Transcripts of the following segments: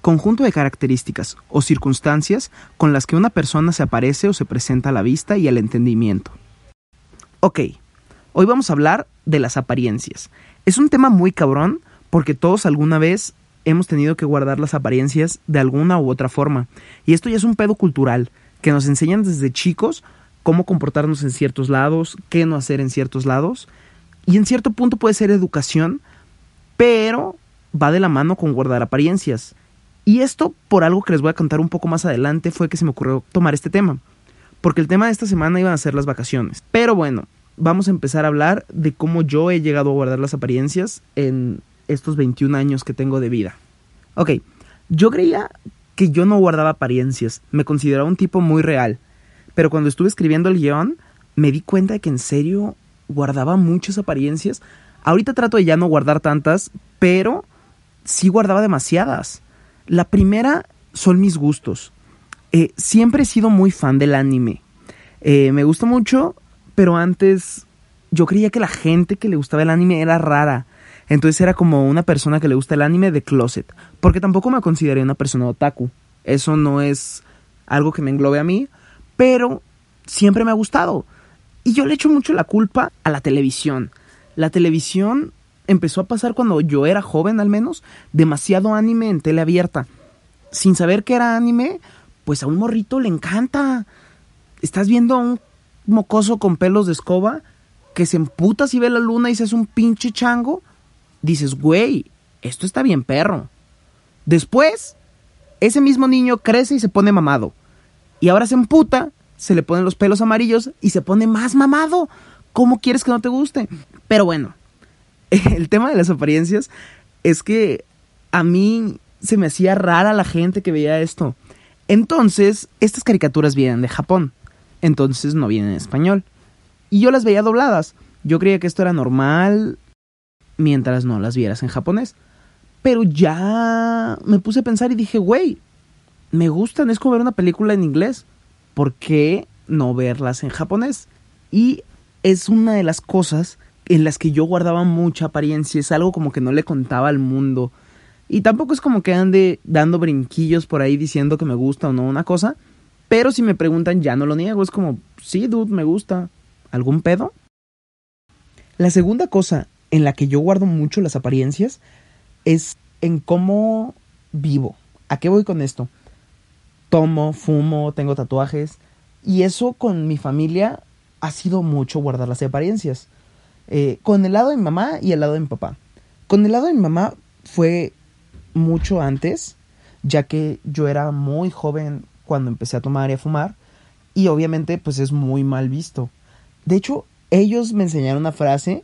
Conjunto de características o circunstancias con las que una persona se aparece o se presenta a la vista y al entendimiento. Ok, hoy vamos a hablar de las apariencias. Es un tema muy cabrón porque todos alguna vez hemos tenido que guardar las apariencias de alguna u otra forma. Y esto ya es un pedo cultural que nos enseñan desde chicos cómo comportarnos en ciertos lados, qué no hacer en ciertos lados. Y en cierto punto puede ser educación, pero va de la mano con guardar apariencias. Y esto, por algo que les voy a contar un poco más adelante, fue que se me ocurrió tomar este tema. Porque el tema de esta semana iban a ser las vacaciones. Pero bueno, vamos a empezar a hablar de cómo yo he llegado a guardar las apariencias en estos 21 años que tengo de vida. Ok, yo creía que yo no guardaba apariencias, me consideraba un tipo muy real, pero cuando estuve escribiendo el guion me di cuenta de que en serio guardaba muchas apariencias. Ahorita trato de ya no guardar tantas, pero sí guardaba demasiadas. La primera son mis gustos. Eh, siempre he sido muy fan del anime. Eh, me gusta mucho, pero antes yo creía que la gente que le gustaba el anime era rara. Entonces era como una persona que le gusta el anime de closet. Porque tampoco me consideré una persona otaku. Eso no es algo que me englobe a mí. Pero siempre me ha gustado. Y yo le echo mucho la culpa a la televisión. La televisión empezó a pasar cuando yo era joven al menos. Demasiado anime en tele abierta. Sin saber que era anime, pues a un morrito le encanta. Estás viendo a un mocoso con pelos de escoba que se emputa si ve la luna y se hace un pinche chango dices, güey, esto está bien perro. Después, ese mismo niño crece y se pone mamado. Y ahora se emputa, se le ponen los pelos amarillos y se pone más mamado. ¿Cómo quieres que no te guste? Pero bueno, el tema de las apariencias es que a mí se me hacía rara la gente que veía esto. Entonces, estas caricaturas vienen de Japón. Entonces no vienen en español. Y yo las veía dobladas. Yo creía que esto era normal, mientras no las vieras en japonés. Pero ya me puse a pensar y dije, güey, me gustan, es como ver una película en inglés. ¿Por qué no verlas en japonés? Y es una de las cosas en las que yo guardaba mucha apariencia, es algo como que no le contaba al mundo. Y tampoco es como que ande dando brinquillos por ahí diciendo que me gusta o no una cosa. Pero si me preguntan, ya no lo niego. Es como, sí, dude, me gusta. ¿Algún pedo? La segunda cosa en la que yo guardo mucho las apariencias es en cómo vivo. ¿A qué voy con esto? Tomo, fumo, tengo tatuajes. Y eso con mi familia ha sido mucho guardar las apariencias. Eh, con el lado de mi mamá y el lado de mi papá. Con el lado de mi mamá fue mucho antes, ya que yo era muy joven cuando empecé a tomar y a fumar. Y obviamente pues es muy mal visto. De hecho, ellos me enseñaron una frase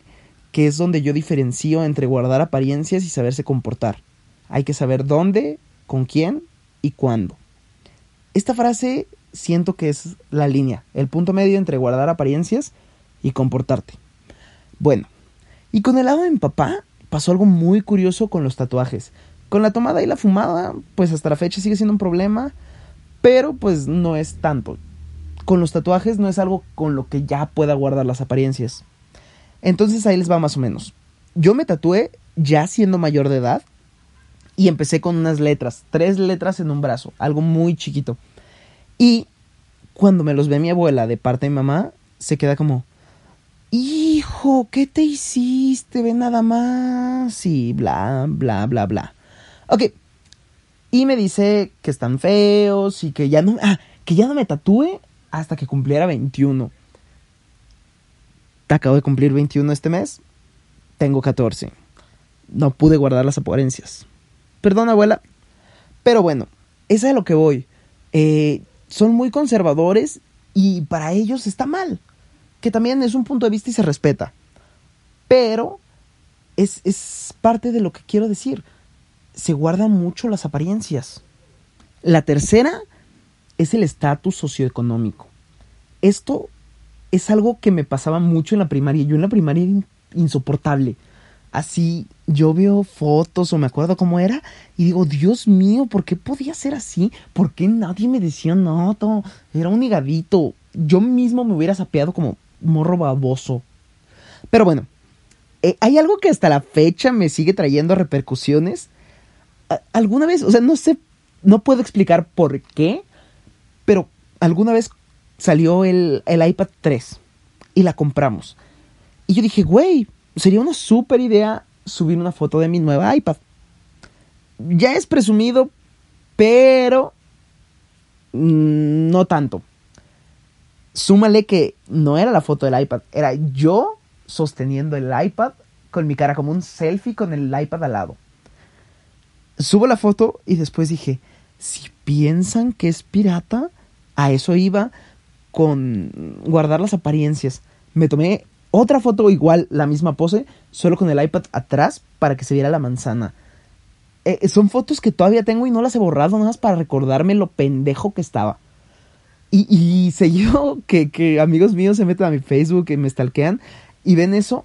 que es donde yo diferencio entre guardar apariencias y saberse comportar. Hay que saber dónde, con quién y cuándo. Esta frase siento que es la línea, el punto medio entre guardar apariencias y comportarte. Bueno, y con el lado de mi papá pasó algo muy curioso con los tatuajes. Con la tomada y la fumada, pues hasta la fecha sigue siendo un problema, pero pues no es tanto. Con los tatuajes no es algo con lo que ya pueda guardar las apariencias. Entonces ahí les va más o menos. Yo me tatué ya siendo mayor de edad y empecé con unas letras, tres letras en un brazo, algo muy chiquito. Y cuando me los ve mi abuela de parte de mi mamá, se queda como, hijo, ¿qué te hiciste? Ve nada más. Y bla, bla, bla, bla. Ok. Y me dice que están feos y que ya no, ah, que ya no me tatúe hasta que cumpliera 21 acabo de cumplir 21 este mes, tengo 14. No pude guardar las apariencias. Perdón, abuela. Pero bueno, es a lo que voy. Eh, son muy conservadores y para ellos está mal. Que también es un punto de vista y se respeta. Pero es, es parte de lo que quiero decir. Se guardan mucho las apariencias. La tercera es el estatus socioeconómico. Esto es algo que me pasaba mucho en la primaria. Yo en la primaria era insoportable. Así, yo veo fotos o me acuerdo cómo era y digo, Dios mío, ¿por qué podía ser así? ¿Por qué nadie me decía no? Era un higadito. Yo mismo me hubiera sapeado como morro baboso. Pero bueno, eh, hay algo que hasta la fecha me sigue trayendo repercusiones. alguna vez, o sea, no sé, no puedo explicar por qué, pero alguna vez salió el, el iPad 3 y la compramos. Y yo dije, güey, sería una súper idea subir una foto de mi nueva iPad. Ya es presumido, pero mm, no tanto. Súmale que no era la foto del iPad, era yo sosteniendo el iPad con mi cara como un selfie con el iPad al lado. Subo la foto y después dije, si piensan que es pirata, a eso iba con guardar las apariencias. Me tomé otra foto igual, la misma pose, solo con el iPad atrás para que se viera la manzana. Eh, son fotos que todavía tengo y no las he borrado nada más para recordarme lo pendejo que estaba. Y, y seguido que, que amigos míos se meten a mi Facebook y me stalkean y ven eso,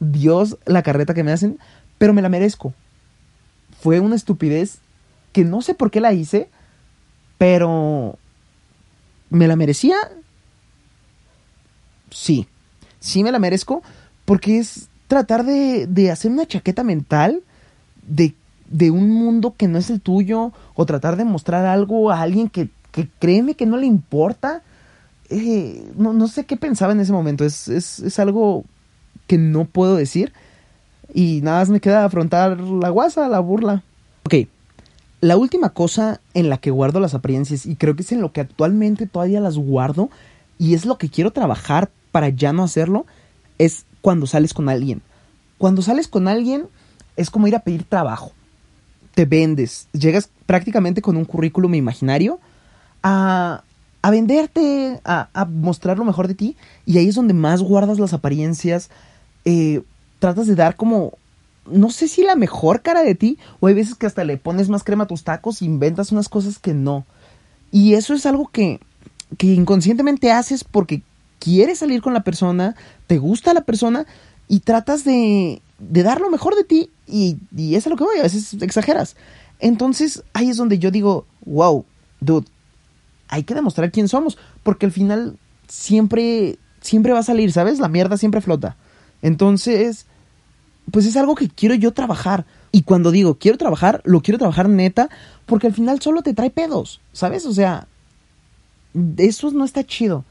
Dios, la carreta que me hacen, pero me la merezco. Fue una estupidez que no sé por qué la hice, pero ¿me la merecía? Sí, sí me la merezco porque es tratar de, de hacer una chaqueta mental de, de, un mundo que no es el tuyo o tratar de mostrar algo a alguien que, que créeme que no le importa. Eh, no, no, sé qué pensaba en ese momento. Es, es, es algo que no puedo decir. Y nada más me queda afrontar la guasa, la burla. Ok, la última cosa en la que guardo las apariencias, y creo que es en lo que actualmente todavía las guardo, y es lo que quiero trabajar para ya no hacerlo, es cuando sales con alguien. Cuando sales con alguien es como ir a pedir trabajo. Te vendes, llegas prácticamente con un currículum imaginario a, a venderte, a, a mostrar lo mejor de ti, y ahí es donde más guardas las apariencias, eh, tratas de dar como, no sé si la mejor cara de ti, o hay veces que hasta le pones más crema a tus tacos e inventas unas cosas que no. Y eso es algo que, que inconscientemente haces porque quieres salir con la persona, te gusta la persona y tratas de, de dar lo mejor de ti y, es a lo que voy, a veces exageras. Entonces ahí es donde yo digo, wow, dude, hay que demostrar quién somos, porque al final siempre, siempre va a salir, ¿sabes? La mierda siempre flota. Entonces, pues es algo que quiero yo trabajar. Y cuando digo quiero trabajar, lo quiero trabajar neta, porque al final solo te trae pedos, ¿sabes? O sea, eso no está chido.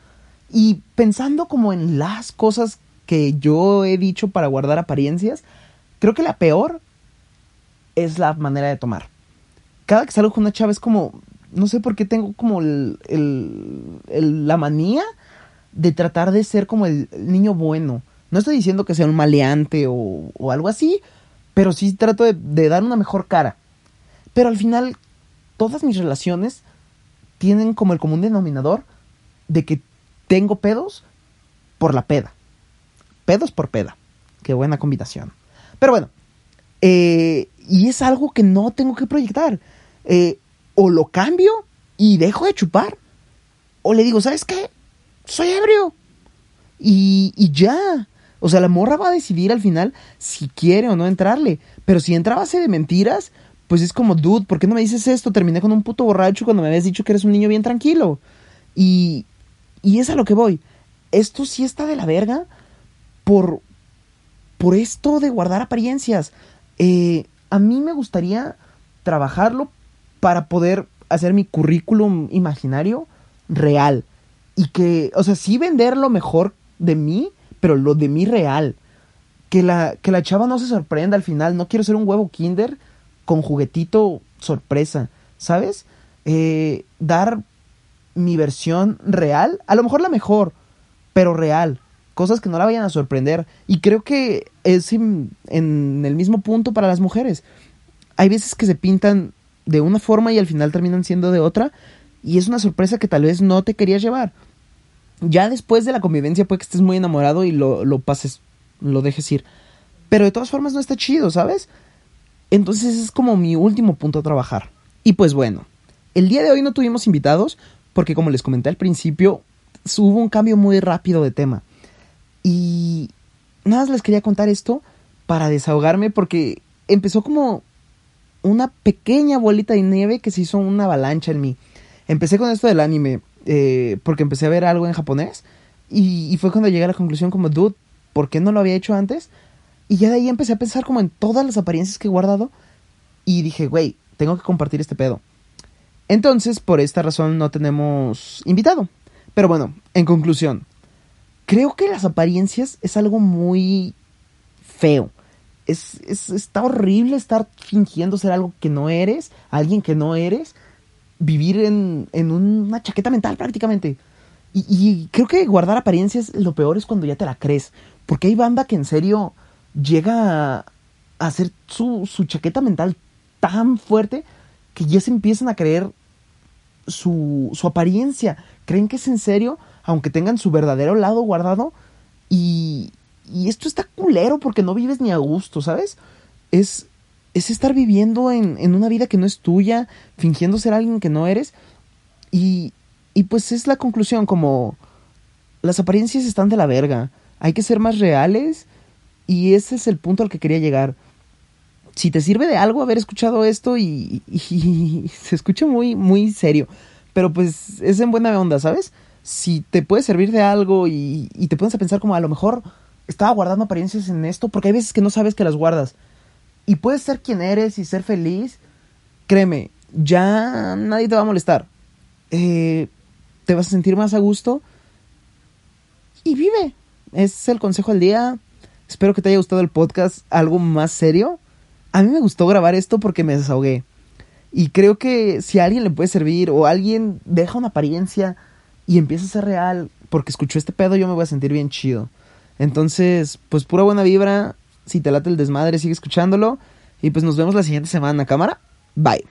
Y pensando como en las cosas que yo he dicho para guardar apariencias, creo que la peor es la manera de tomar. Cada que salgo con una chava es como, no sé por qué tengo como el, el, la manía de tratar de ser como el niño bueno. No estoy diciendo que sea un maleante o, algo así, pero sí trato de, dar una mejor cara. Pero al final, todas mis relaciones tienen como el común denominador de que tengo pedos por la peda. Pedos por peda. Qué buena combinación. Pero bueno, eh, y es algo que no tengo que proyectar. Eh, o lo cambio y dejo de chupar. O le digo, ¿sabes qué? Soy ebrio. Y, y ya. O sea, la morra va a decidir al final si quiere o no entrarle. Pero si entra a base de mentiras, pues es como, dude, ¿por qué no me dices esto? Terminé con un puto borracho cuando me habías dicho que eres un niño bien tranquilo. Y, y es a lo que voy. Esto sí está de la verga por, por esto de guardar apariencias. Eh, a mí me gustaría trabajarlo para poder hacer mi currículum imaginario real. Y que, o sea, sí vender lo mejor de mí, pero lo de mí real. Que la, que la chava no se sorprenda al final. No quiero ser un huevo kinder con juguetito sorpresa, ¿sabes? Eh, dar mi versión real, a lo mejor la mejor, pero real. Cosas que no la vayan a sorprender. Y creo que es en, el mismo punto para las mujeres. Hay veces que se pintan de una forma y al final terminan siendo de otra. Y es una sorpresa que tal vez no te querías llevar. Ya después de la convivencia puede que estés muy enamorado y lo, lo pases, lo dejes ir. Pero de todas formas no está chido, ¿sabes? Entonces es como mi último punto a trabajar. Y pues bueno, el día de hoy no tuvimos invitados porque como les comenté al principio, hubo un cambio muy rápido de tema. Y nada más les quería contar esto para desahogarme porque empezó como una pequeña bolita de nieve que se hizo una avalancha en mí. Empecé con esto del anime eh, porque empecé a ver algo en japonés y, fue cuando llegué a la conclusión como, dude, ¿por qué no lo había hecho antes? Y ya de ahí empecé a pensar como en todas las apariencias que he guardado. Y dije, güey, tengo que compartir este pedo. Entonces, por esta razón no tenemos invitado. Pero bueno, en conclusión, creo que las apariencias es algo muy feo. Es, es, está horrible estar fingiendo ser algo que no eres, alguien que no eres, vivir en, en una chaqueta mental prácticamente. Y, creo que guardar apariencias lo peor es cuando ya te la crees. Porque hay banda que en serio llega a hacer su, su chaqueta mental tan fuerte que ya se empiezan a creer su, su apariencia. Creen que es en serio, aunque tengan su verdadero lado guardado. Y, y esto está culero porque no vives ni a gusto, ¿sabes? Es, es estar viviendo en, en, una vida que no es tuya, fingiendo ser alguien que no eres. Y, y pues es la conclusión, como las apariencias están de la verga. Hay que ser más reales y ese es el punto al que quería llegar. Si te sirve de algo haber escuchado esto y, se escucha muy, muy serio, pero pues es en buena onda, ¿sabes? Si te puede servir de algo y, te pones a pensar como a lo mejor estaba guardando apariencias en esto, porque hay veces que no sabes que las guardas. Y puedes ser quien eres y ser feliz, créeme, ya nadie te va a molestar. Eh, te vas a sentir más a gusto y vive. Es el consejo del día. Espero que te haya gustado el podcast, algo más serio. A mí me gustó grabar esto porque me desahogué. Y creo que si a alguien le puede servir o alguien deja una apariencia y empieza a ser real porque escuchó este pedo, yo me voy a sentir bien chido. Entonces, pues pura buena vibra. Si te late el desmadre, sigue escuchándolo. Y pues nos vemos la siguiente semana, cámara. Bye.